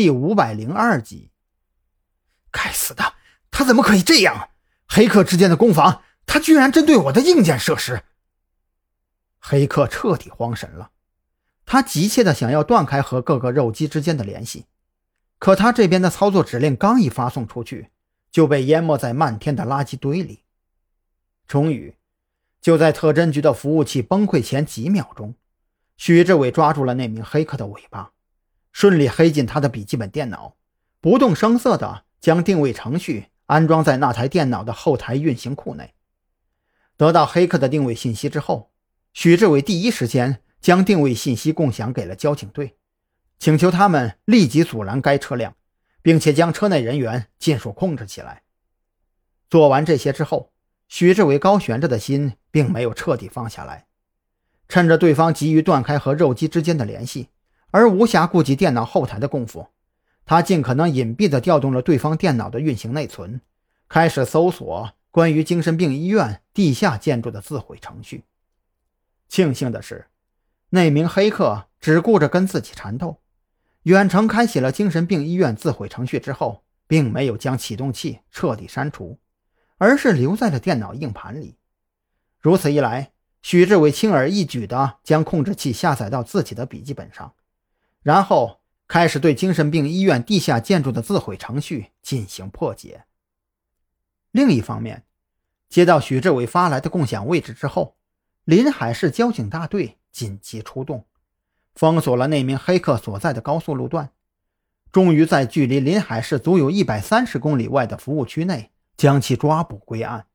第五百零二集。该死的，他怎么可以这样？黑客之间的攻防，他居然针对我的硬件设施。黑客彻底慌神了，他急切的想要断开和各个肉鸡之间的联系，可他这边的操作指令刚一发送出去，就被淹没在漫天的垃圾堆里。终于，就在特侦局的服务器崩溃前几秒钟，许志伟抓住了那名黑客的尾巴，顺利黑进他的笔记本电脑，不动声色的将定位程序安装在那台电脑的后台运行库内。得到黑客的定位信息之后，许志伟第一时间将定位信息共享给了交警队，请求他们立即阻拦该车辆，并且将车内人员尽数控制起来。做完这些之后，许志伟高悬着的心并没有彻底放下来，趁着对方急于断开和肉鸡之间的联系，而无暇顾及电脑后台的功夫，他尽可能隐蔽地调动了对方电脑的运行内存，开始搜索关于精神病医院地下建筑的自毁程序。庆幸的是，那名黑客只顾着跟自己缠斗，远程开启了精神病医院自毁程序之后，并没有将启动器彻底删除。而是留在了电脑硬盘里。如此一来，许志伟轻而易举地将控制器下载到自己的笔记本上，然后开始对精神病医院地下建筑的自毁程序进行破解。另一方面，接到许志伟发来的共享位置之后，临海市交警大队紧急出动，封锁了那名黑客所在的高速路段，终于在距离临海市足有一百三十公里外的服务区内。将其抓捕归案，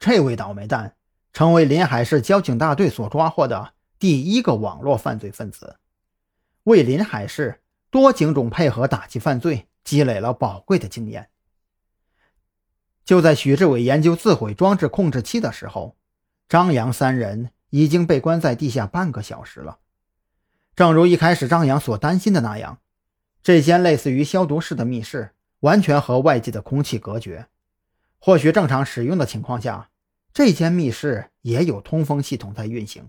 这位倒霉蛋成为临海市交警大队所抓获的第一个网络犯罪分子，为临海市多警种配合打击犯罪积累了宝贵的经验。就在许志伟研究自毁装置控制器的时候，张扬三人已经被关在地下半个小时了。正如一开始张扬所担心的那样，这间类似于消毒室的密室完全和外界的空气隔绝。或许正常使用的情况下，这间密室也有通风系统在运行，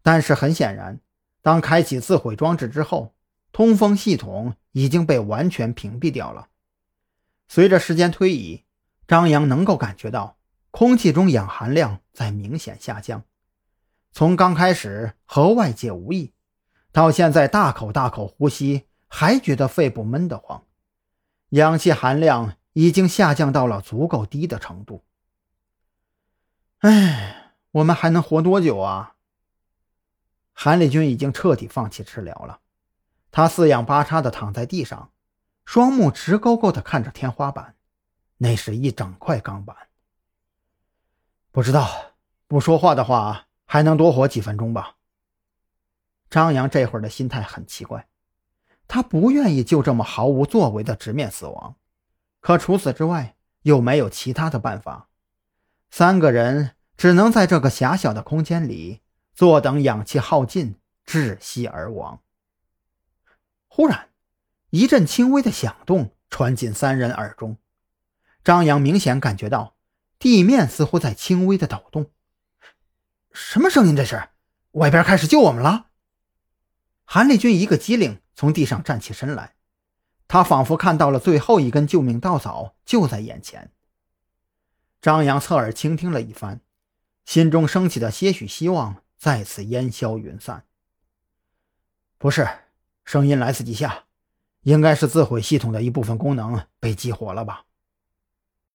但是很显然，当开启自毁装置之后，通风系统已经被完全屏蔽掉了。随着时间推移，张扬能够感觉到空气中氧含量在明显下降，从刚开始和外界无异，到现在大口大口呼吸还觉得肺部闷得慌，氧气含量。已经下降到了足够低的程度。哎，我们还能活多久啊？韩立军已经彻底放弃治疗了，他四仰八叉的躺在地上，双目直勾勾的看着天花板，那是一整块钢板。不知道，不说话的话，还能多活几分钟吧。张扬这会儿的心态很奇怪，他不愿意就这么毫无作为的直面死亡。可除此之外，又没有其他的办法。三个人只能在这个狭小的空间里坐等氧气耗尽，窒息而亡。忽然，一阵轻微的响动传进三人耳中，张扬明显感觉到地面似乎在轻微的抖动。什么声音？这是？外边开始救我们了？韩立军一个机灵，从地上站起身来。他仿佛看到了最后一根救命稻草就在眼前。张扬侧耳倾听了一番，心中升起的些许希望再次烟消云散。不是，声音来自地下，应该是自毁系统的一部分功能被激活了吧？